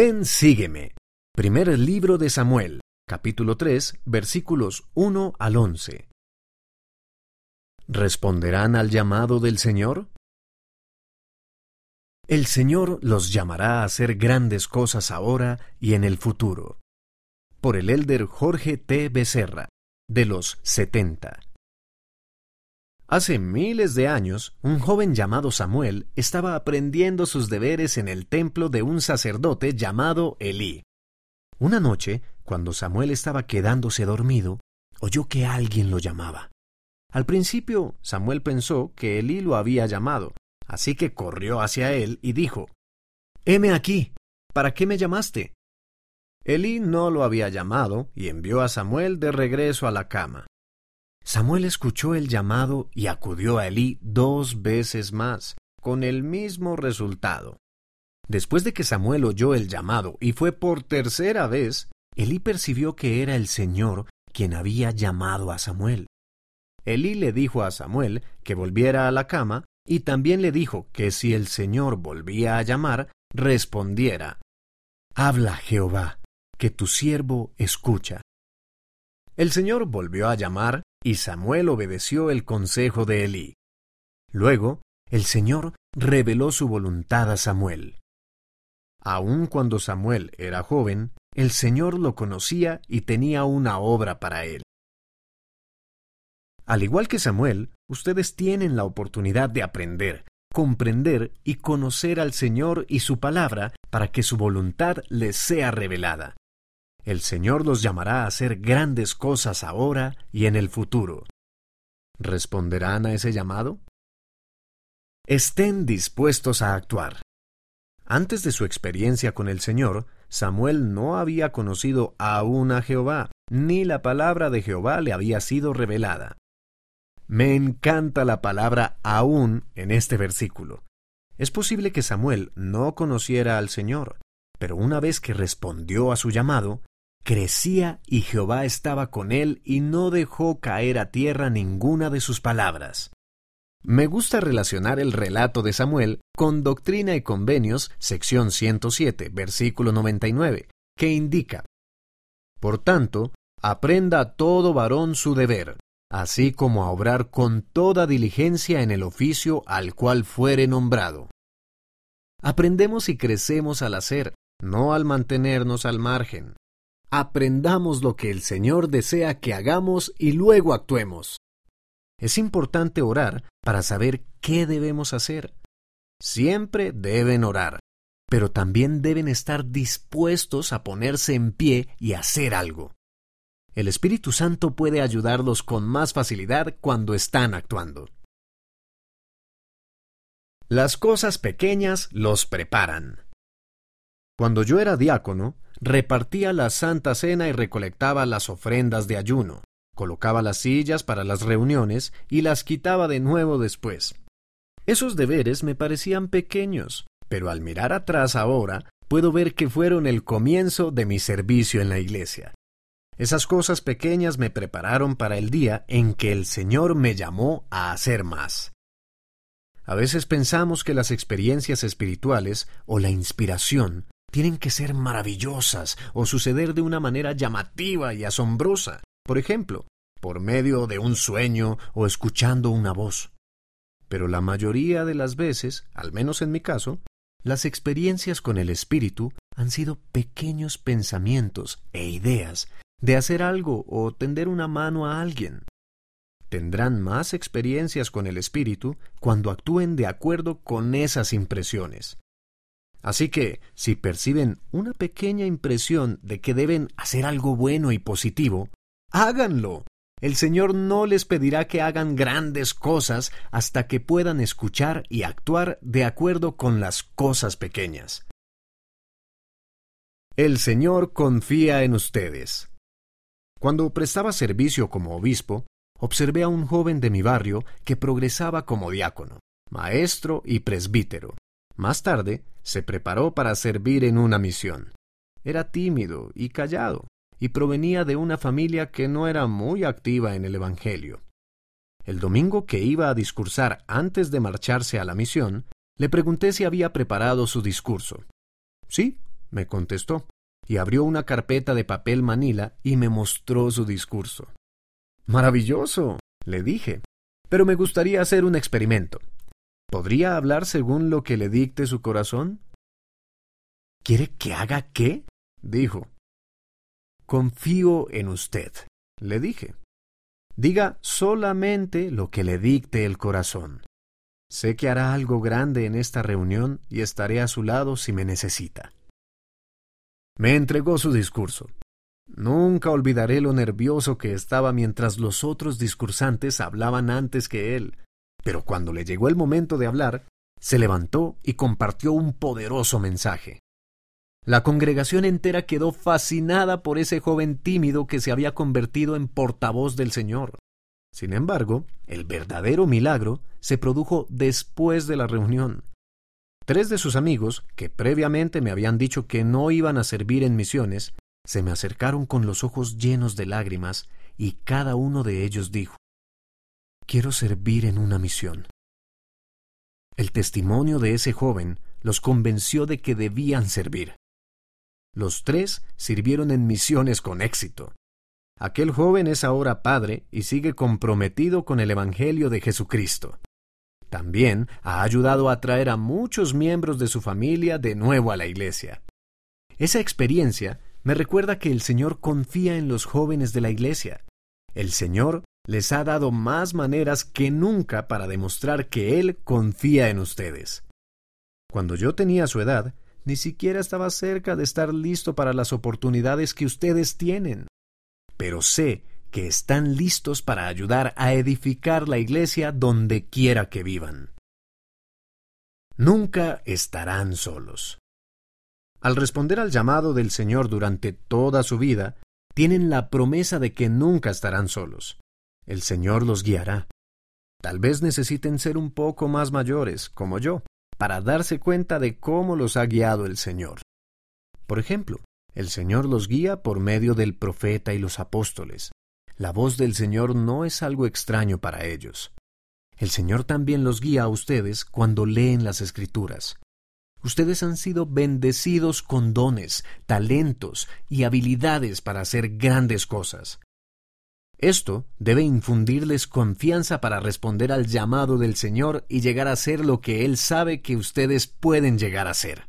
Ven, sígueme. Primer libro de Samuel, capítulo 3, versículos 1 al 11. ¿Responderán al llamado del Señor? El Señor los llamará a hacer grandes cosas ahora y en el futuro. Por el elder Jorge T. Becerra, de los 70. Hace miles de años, un joven llamado Samuel estaba aprendiendo sus deberes en el templo de un sacerdote llamado Elí. Una noche, cuando Samuel estaba quedándose dormido, oyó que alguien lo llamaba. Al principio, Samuel pensó que Elí lo había llamado, así que corrió hacia él y dijo, Heme aquí, ¿para qué me llamaste? Elí no lo había llamado y envió a Samuel de regreso a la cama. Samuel escuchó el llamado y acudió a Elí dos veces más, con el mismo resultado. Después de que Samuel oyó el llamado y fue por tercera vez, Elí percibió que era el Señor quien había llamado a Samuel. Elí le dijo a Samuel que volviera a la cama y también le dijo que si el Señor volvía a llamar, respondiera, Habla, Jehová, que tu siervo escucha. El Señor volvió a llamar y Samuel obedeció el consejo de Elí. Luego, el Señor reveló su voluntad a Samuel. Aun cuando Samuel era joven, el Señor lo conocía y tenía una obra para él. Al igual que Samuel, ustedes tienen la oportunidad de aprender, comprender y conocer al Señor y su palabra para que su voluntad les sea revelada. El Señor los llamará a hacer grandes cosas ahora y en el futuro. ¿Responderán a ese llamado? Estén dispuestos a actuar. Antes de su experiencia con el Señor, Samuel no había conocido aún a Jehová, ni la palabra de Jehová le había sido revelada. Me encanta la palabra aún en este versículo. Es posible que Samuel no conociera al Señor, pero una vez que respondió a su llamado, crecía y Jehová estaba con él y no dejó caer a tierra ninguna de sus palabras. Me gusta relacionar el relato de Samuel con Doctrina y Convenios, sección 107, versículo 99, que indica, Por tanto, aprenda todo varón su deber, así como a obrar con toda diligencia en el oficio al cual fuere nombrado. Aprendemos y crecemos al hacer, no al mantenernos al margen. Aprendamos lo que el Señor desea que hagamos y luego actuemos. Es importante orar para saber qué debemos hacer. Siempre deben orar, pero también deben estar dispuestos a ponerse en pie y hacer algo. El Espíritu Santo puede ayudarlos con más facilidad cuando están actuando. Las cosas pequeñas los preparan. Cuando yo era diácono, repartía la Santa Cena y recolectaba las ofrendas de ayuno, colocaba las sillas para las reuniones y las quitaba de nuevo después. Esos deberes me parecían pequeños, pero al mirar atrás ahora puedo ver que fueron el comienzo de mi servicio en la iglesia. Esas cosas pequeñas me prepararon para el día en que el Señor me llamó a hacer más. A veces pensamos que las experiencias espirituales o la inspiración tienen que ser maravillosas o suceder de una manera llamativa y asombrosa, por ejemplo, por medio de un sueño o escuchando una voz. Pero la mayoría de las veces, al menos en mi caso, las experiencias con el Espíritu han sido pequeños pensamientos e ideas de hacer algo o tender una mano a alguien. Tendrán más experiencias con el Espíritu cuando actúen de acuerdo con esas impresiones. Así que, si perciben una pequeña impresión de que deben hacer algo bueno y positivo, háganlo. El Señor no les pedirá que hagan grandes cosas hasta que puedan escuchar y actuar de acuerdo con las cosas pequeñas. El Señor confía en ustedes. Cuando prestaba servicio como obispo, observé a un joven de mi barrio que progresaba como diácono, maestro y presbítero. Más tarde, se preparó para servir en una misión. Era tímido y callado, y provenía de una familia que no era muy activa en el Evangelio. El domingo que iba a discursar antes de marcharse a la misión, le pregunté si había preparado su discurso. Sí, me contestó, y abrió una carpeta de papel manila y me mostró su discurso. Maravilloso, le dije, pero me gustaría hacer un experimento. ¿Podría hablar según lo que le dicte su corazón? ¿Quiere que haga qué? dijo. Confío en usted, le dije. Diga solamente lo que le dicte el corazón. Sé que hará algo grande en esta reunión y estaré a su lado si me necesita. Me entregó su discurso. Nunca olvidaré lo nervioso que estaba mientras los otros discursantes hablaban antes que él, pero cuando le llegó el momento de hablar, se levantó y compartió un poderoso mensaje. La congregación entera quedó fascinada por ese joven tímido que se había convertido en portavoz del Señor. Sin embargo, el verdadero milagro se produjo después de la reunión. Tres de sus amigos, que previamente me habían dicho que no iban a servir en misiones, se me acercaron con los ojos llenos de lágrimas y cada uno de ellos dijo, Quiero servir en una misión. El testimonio de ese joven los convenció de que debían servir. Los tres sirvieron en misiones con éxito. Aquel joven es ahora padre y sigue comprometido con el Evangelio de Jesucristo. También ha ayudado a traer a muchos miembros de su familia de nuevo a la iglesia. Esa experiencia me recuerda que el Señor confía en los jóvenes de la iglesia. El Señor les ha dado más maneras que nunca para demostrar que Él confía en ustedes. Cuando yo tenía su edad, ni siquiera estaba cerca de estar listo para las oportunidades que ustedes tienen. Pero sé que están listos para ayudar a edificar la iglesia donde quiera que vivan. Nunca estarán solos. Al responder al llamado del Señor durante toda su vida, tienen la promesa de que nunca estarán solos. El Señor los guiará. Tal vez necesiten ser un poco más mayores, como yo, para darse cuenta de cómo los ha guiado el Señor. Por ejemplo, el Señor los guía por medio del profeta y los apóstoles. La voz del Señor no es algo extraño para ellos. El Señor también los guía a ustedes cuando leen las Escrituras. Ustedes han sido bendecidos con dones, talentos y habilidades para hacer grandes cosas. Esto debe infundirles confianza para responder al llamado del Señor y llegar a ser lo que Él sabe que ustedes pueden llegar a ser.